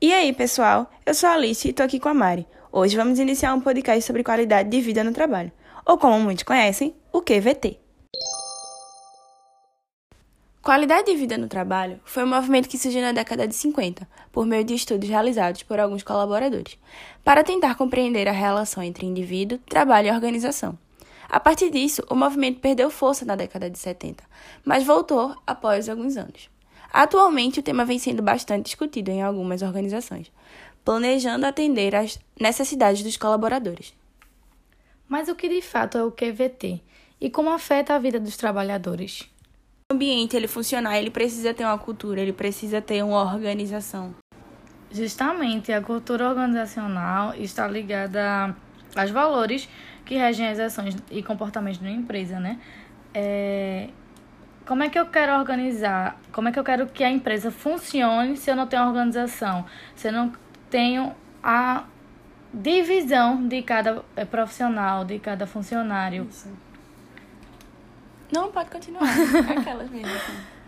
E aí, pessoal? Eu sou a Alice e estou aqui com a Mari. Hoje vamos iniciar um podcast sobre qualidade de vida no trabalho, ou como muitos conhecem, o QVT. Qualidade de vida no trabalho foi um movimento que surgiu na década de 50, por meio de estudos realizados por alguns colaboradores, para tentar compreender a relação entre indivíduo, trabalho e organização. A partir disso, o movimento perdeu força na década de 70, mas voltou após alguns anos. Atualmente, o tema vem sendo bastante discutido em algumas organizações, planejando atender às necessidades dos colaboradores. Mas o que de fato é o QVT e como afeta a vida dos trabalhadores? O ambiente ele funcionar, ele precisa ter uma cultura, ele precisa ter uma organização. Justamente, a cultura organizacional está ligada aos valores que regem as ações e comportamentos de uma empresa, né? É, como é que eu quero organizar? Como é que eu quero que a empresa funcione se eu não tenho organização? Se eu não tenho a divisão de cada eh, profissional, de cada funcionário? Isso. Não, pode continuar. Aquelas mesmo. Assim.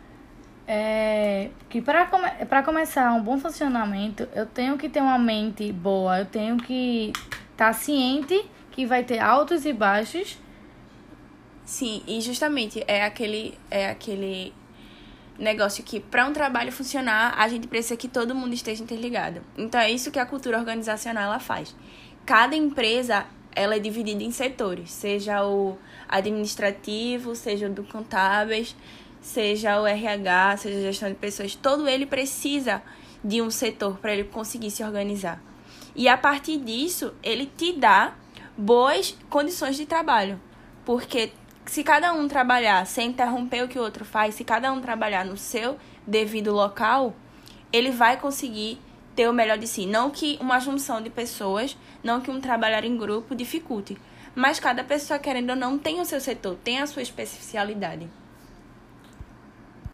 É, que para come começar um bom funcionamento, eu tenho que ter uma mente boa, eu tenho que estar tá ciente que vai ter altos e baixos Sim, e justamente é aquele é aquele negócio que para um trabalho funcionar, a gente precisa que todo mundo esteja interligado. Então é isso que a cultura organizacional ela faz. Cada empresa ela é dividida em setores, seja o administrativo, seja o do contábeis, seja o RH, seja a gestão de pessoas, todo ele precisa de um setor para ele conseguir se organizar. E a partir disso, ele te dá boas condições de trabalho, porque se cada um trabalhar sem interromper o que o outro faz, se cada um trabalhar no seu devido local, ele vai conseguir ter o melhor de si. Não que uma junção de pessoas, não que um trabalhar em grupo dificulte, mas cada pessoa, querendo ou não, tem o seu setor, tem a sua especialidade.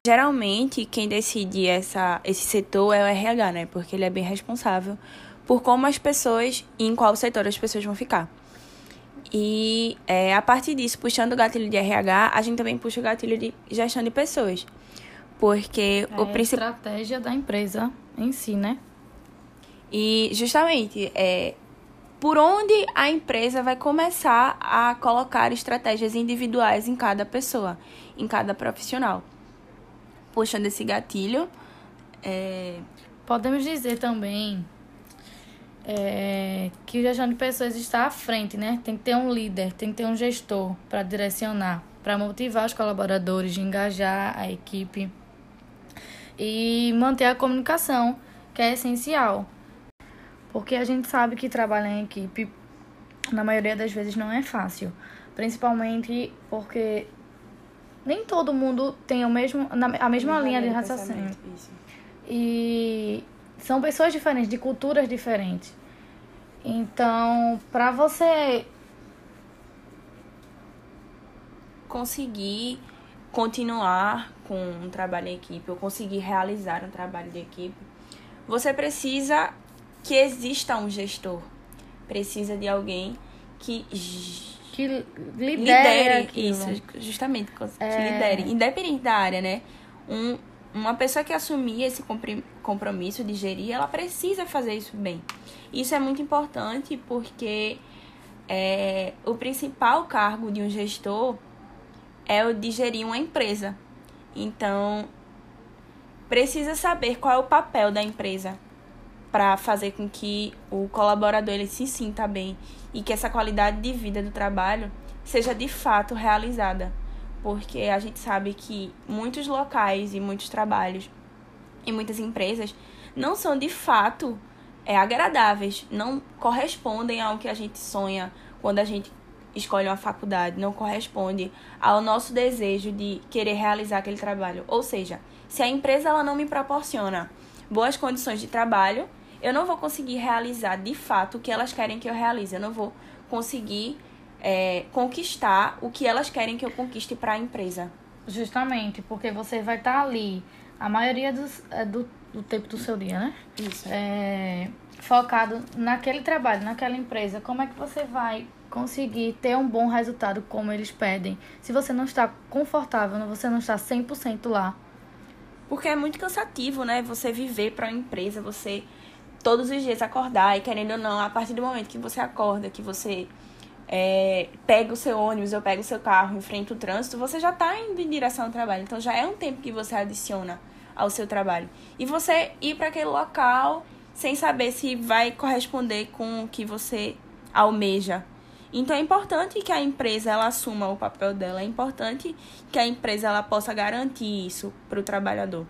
Geralmente, quem decide essa, esse setor é o RH, né? Porque ele é bem responsável por como as pessoas e em qual setor as pessoas vão ficar. E é, a partir disso, puxando o gatilho de RH, a gente também puxa o gatilho de gestão de pessoas. Porque é o principal. estratégia da empresa em si, né? E justamente, é, por onde a empresa vai começar a colocar estratégias individuais em cada pessoa, em cada profissional. Puxando esse gatilho. É... Podemos dizer também é, que gestão de pessoas está à frente, né? Tem que ter um líder, tem que ter um gestor para direcionar, para motivar os colaboradores, engajar a equipe e manter a comunicação, que é essencial. Porque a gente sabe que trabalhar em equipe, na maioria das vezes, não é fácil. Principalmente porque nem todo mundo tem o mesmo, a mesma linha de raciocínio. E são pessoas diferentes, de culturas diferentes. Então, para você conseguir continuar com um trabalho em equipe ou conseguir realizar um trabalho de equipe, você precisa que exista um gestor. Precisa de alguém que que lidere, lidere isso, justamente, que é... lidere, independente da área, né? Um, uma pessoa que assumir esse compromisso de gerir, ela precisa fazer isso bem. Isso é muito importante porque é, o principal cargo de um gestor é o de gerir uma empresa. Então, precisa saber qual é o papel da empresa para fazer com que o colaborador ele se sinta bem e que essa qualidade de vida do trabalho seja de fato realizada porque a gente sabe que muitos locais e muitos trabalhos e muitas empresas não são de fato é, agradáveis, não correspondem ao que a gente sonha quando a gente escolhe uma faculdade, não corresponde ao nosso desejo de querer realizar aquele trabalho. Ou seja, se a empresa ela não me proporciona boas condições de trabalho, eu não vou conseguir realizar de fato o que elas querem que eu realize. Eu não vou conseguir é, conquistar o que elas querem que eu conquiste para a empresa. Justamente, porque você vai estar tá ali a maioria dos, é, do, do tempo do seu dia, né? Isso. É, focado naquele trabalho, naquela empresa. Como é que você vai conseguir ter um bom resultado como eles pedem? Se você não está confortável, você não está 100% lá. Porque é muito cansativo, né? Você viver para uma empresa, você todos os dias acordar e querendo ou não, a partir do momento que você acorda, que você é, pega o seu ônibus ou pega o seu carro, enfrenta o trânsito, você já está indo em direção ao trabalho. Então já é um tempo que você adiciona ao seu trabalho. E você ir para aquele local sem saber se vai corresponder com o que você almeja. Então é importante que a empresa ela assuma o papel dela, é importante que a empresa ela possa garantir isso para o trabalhador.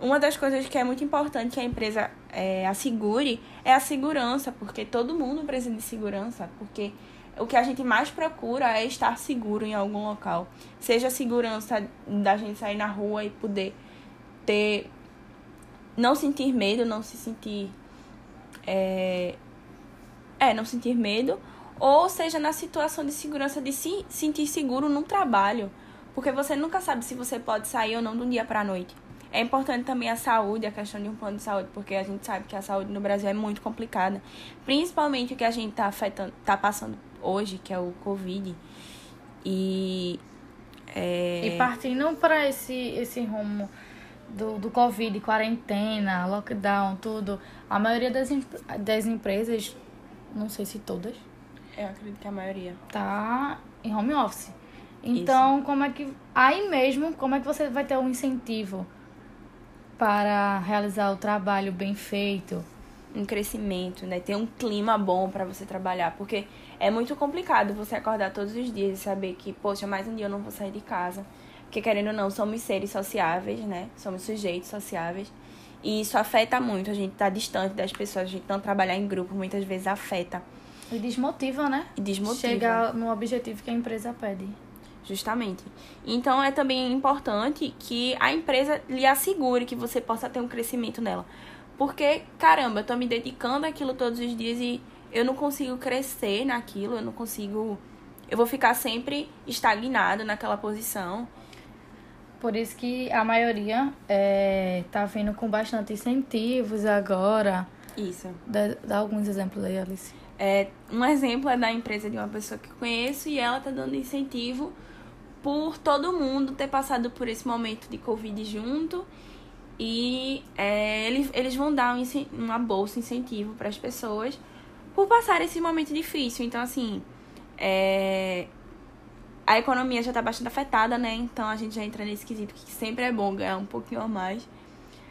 Uma das coisas que é muito importante que a empresa é, assegure é a segurança, porque todo mundo precisa de segurança, porque o que a gente mais procura é estar seguro em algum local. Seja a segurança da gente sair na rua e poder ter. não sentir medo, não se sentir. É, é não sentir medo. Ou seja, na situação de segurança de se sentir seguro no trabalho. Porque você nunca sabe se você pode sair ou não de um dia para a noite. É importante também a saúde, a questão de um plano de saúde, porque a gente sabe que a saúde no Brasil é muito complicada. Principalmente o que a gente está afetando, tá passando hoje, que é o Covid. E. É... E partindo para esse, esse rumo do, do Covid, quarentena, lockdown, tudo, a maioria das, das empresas, não sei se todas. Eu acredito que a maioria. Tá em home office. Então, Isso. como é que. Aí mesmo, como é que você vai ter um incentivo para realizar o trabalho bem feito? Um crescimento, né? Ter um clima bom para você trabalhar. Porque é muito complicado você acordar todos os dias e saber que, poxa, mais um dia eu não vou sair de casa. Porque, querendo ou não, somos seres sociáveis, né? Somos sujeitos sociáveis. E isso afeta muito. A gente tá distante das pessoas, a gente não trabalhar em grupo muitas vezes afeta. E desmotiva, né? E desmotiva. Chega no objetivo que a empresa pede. Justamente. Então é também importante que a empresa lhe assegure que você possa ter um crescimento nela. Porque, caramba, eu tô me dedicando àquilo todos os dias e eu não consigo crescer naquilo, eu não consigo. Eu vou ficar sempre estagnado naquela posição. Por isso que a maioria é, tá vindo com bastante incentivos agora. Isso. Dá, dá alguns exemplos aí, Alice. É, um exemplo é da empresa de uma pessoa que eu conheço e ela tá dando incentivo por todo mundo ter passado por esse momento de Covid junto. E é, eles, eles vão dar um, uma bolsa, incentivo para as pessoas por passar esse momento difícil. Então, assim, é, a economia já está bastante afetada, né? Então a gente já entra nesse quesito que sempre é bom ganhar um pouquinho a mais.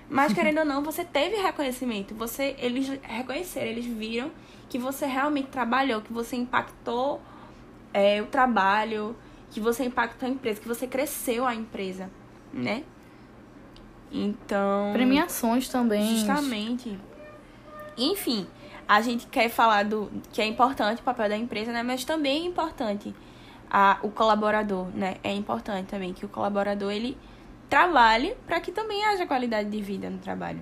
Mas, querendo ou não, você teve reconhecimento. Você, eles reconheceram, eles viram que você realmente trabalhou, que você impactou é, o trabalho, que você impactou a empresa, que você cresceu a empresa, né? Então. Premiações também. Justamente. Enfim, a gente quer falar do que é importante o papel da empresa, né? Mas também é importante a, o colaborador, né? É importante também que o colaborador ele trabalhe para que também haja qualidade de vida no trabalho.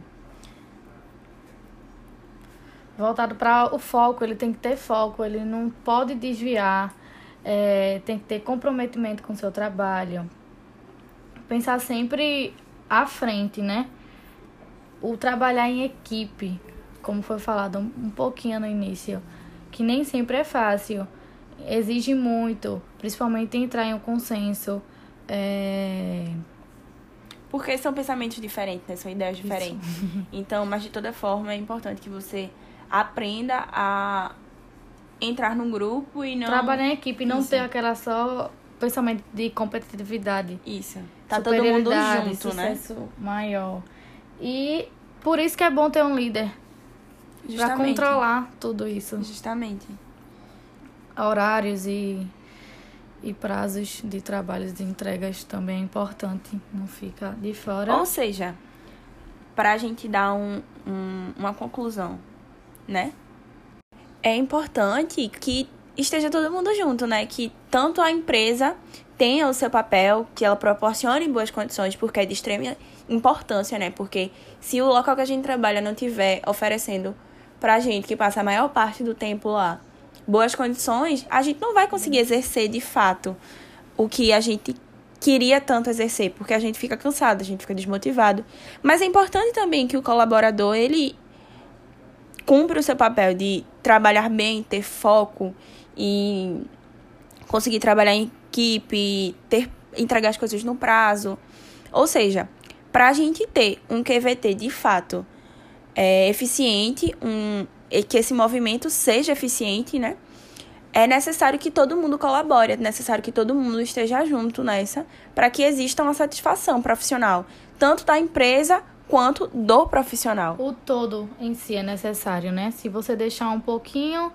Voltado para o foco, ele tem que ter foco, ele não pode desviar, é, tem que ter comprometimento com o seu trabalho. Pensar sempre à frente, né? O trabalhar em equipe, como foi falado um, pouquinho no início, que nem sempre é fácil, exige muito, principalmente entrar em um consenso. É... Porque são pensamentos diferentes, né? São ideias diferentes. Isso. Então, mas de toda forma é importante que você aprenda a entrar num grupo e não. Trabalhar em equipe, não Isso. ter aquela só pensamento de competitividade. Isso. Tá todo mundo junto, né? maior. E por isso que é bom ter um líder. Justamente. Pra controlar tudo isso. Justamente. Horários e, e prazos de trabalhos de entregas também é importante. Não fica de fora. Ou seja, pra gente dar um, um, uma conclusão, né? É importante que esteja todo mundo junto, né? Que tanto a empresa tenha o seu papel, que ela proporcione boas condições, porque é de extrema importância, né? Porque se o local que a gente trabalha não tiver oferecendo pra gente, que passa a maior parte do tempo lá, boas condições, a gente não vai conseguir exercer de fato o que a gente queria tanto exercer, porque a gente fica cansado, a gente fica desmotivado. Mas é importante também que o colaborador, ele cumpra o seu papel de trabalhar bem, ter foco e conseguir trabalhar em equipe, ter, entregar as coisas no prazo. Ou seja, para a gente ter um QVT de fato é, eficiente, um, que esse movimento seja eficiente, né? É necessário que todo mundo colabore, é necessário que todo mundo esteja junto nessa, para que exista uma satisfação profissional, tanto da empresa quanto do profissional. O todo em si é necessário, né? Se você deixar um pouquinho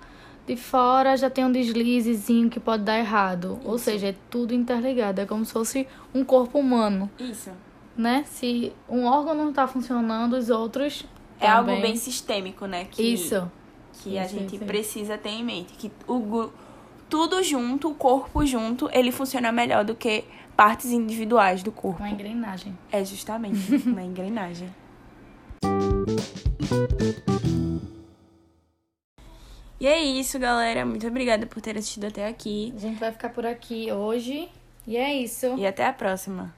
de fora, já tem um deslizezinho que pode dar errado. Isso. Ou seja, é tudo interligado, é como se fosse um corpo humano. Isso. Né? Se um órgão não está funcionando, os outros é algo bem sistêmico, né? Que, Isso. Que a gente precisa ter em mente. Que o, tudo junto, o corpo junto, ele funciona melhor do que partes individuais do corpo. Uma engrenagem. É justamente uma engrenagem. E é isso, galera. Muito obrigada por ter assistido até aqui. A gente vai ficar por aqui hoje. E é isso. E até a próxima.